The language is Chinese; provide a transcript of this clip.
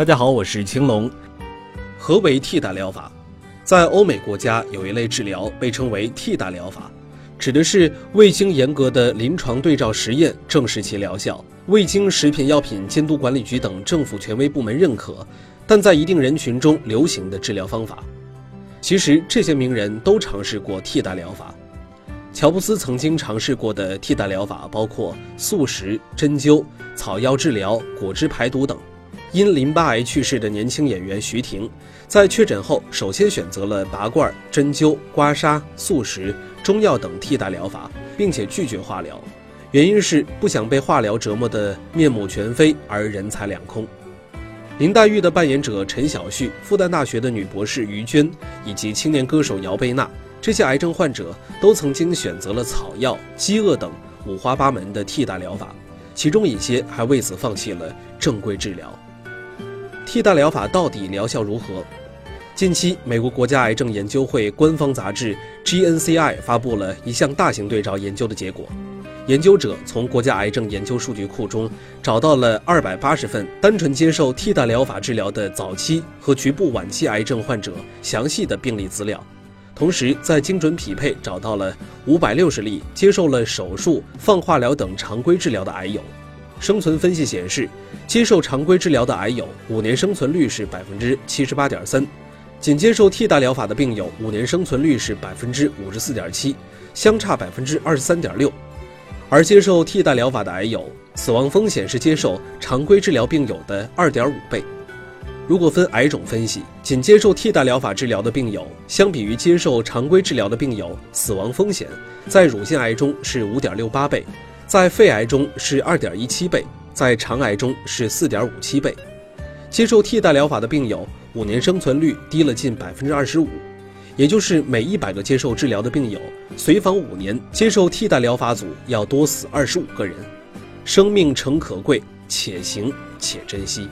大家好，我是青龙。何为替代疗法？在欧美国家有一类治疗被称为替代疗法，指的是未经严格的临床对照实验证实其疗效，未经食品药品监督管理局等政府权威部门认可，但在一定人群中流行的治疗方法。其实这些名人都尝试过替代疗法。乔布斯曾经尝试过的替代疗法包括素食、针灸、草药治疗、果汁排毒等。因淋巴癌去世的年轻演员徐婷，在确诊后，首先选择了拔罐、针灸、刮痧、素食、中药等替代疗法，并且拒绝化疗，原因是不想被化疗折磨得面目全非而人财两空。林黛玉的扮演者陈晓旭、复旦大学的女博士于娟以及青年歌手姚贝娜，这些癌症患者都曾经选择了草药、饥饿等五花八门的替代疗法，其中一些还为此放弃了正规治疗。替代疗法到底疗效如何？近期，美国国家癌症研究会官方杂志 GNCI 发布了一项大型对照研究的结果。研究者从国家癌症研究数据库中找到了二百八十份单纯接受替代疗法治疗的早期和局部晚期癌症患者详细的病例资料，同时在精准匹配找到了五百六十例接受了手术、放化疗等常规治疗的癌友。生存分析显示，接受常规治疗的癌友五年生存率是百分之七十八点三，仅接受替代疗法的病友五年生存率是百分之五十四点七，相差百分之二十三点六。而接受替代疗法的癌友死亡风险是接受常规治疗病友的二点五倍。如果分癌种分析，仅接受替代疗法治疗的病友，相比于接受常规治疗的病友，死亡风险在乳腺癌中是五点六八倍。在肺癌中是二点一七倍，在肠癌中是四点五七倍。接受替代疗法的病友五年生存率低了近百分之二十五，也就是每一百个接受治疗的病友，随访五年接受替代疗法组要多死二十五个人。生命诚可贵，且行且珍惜。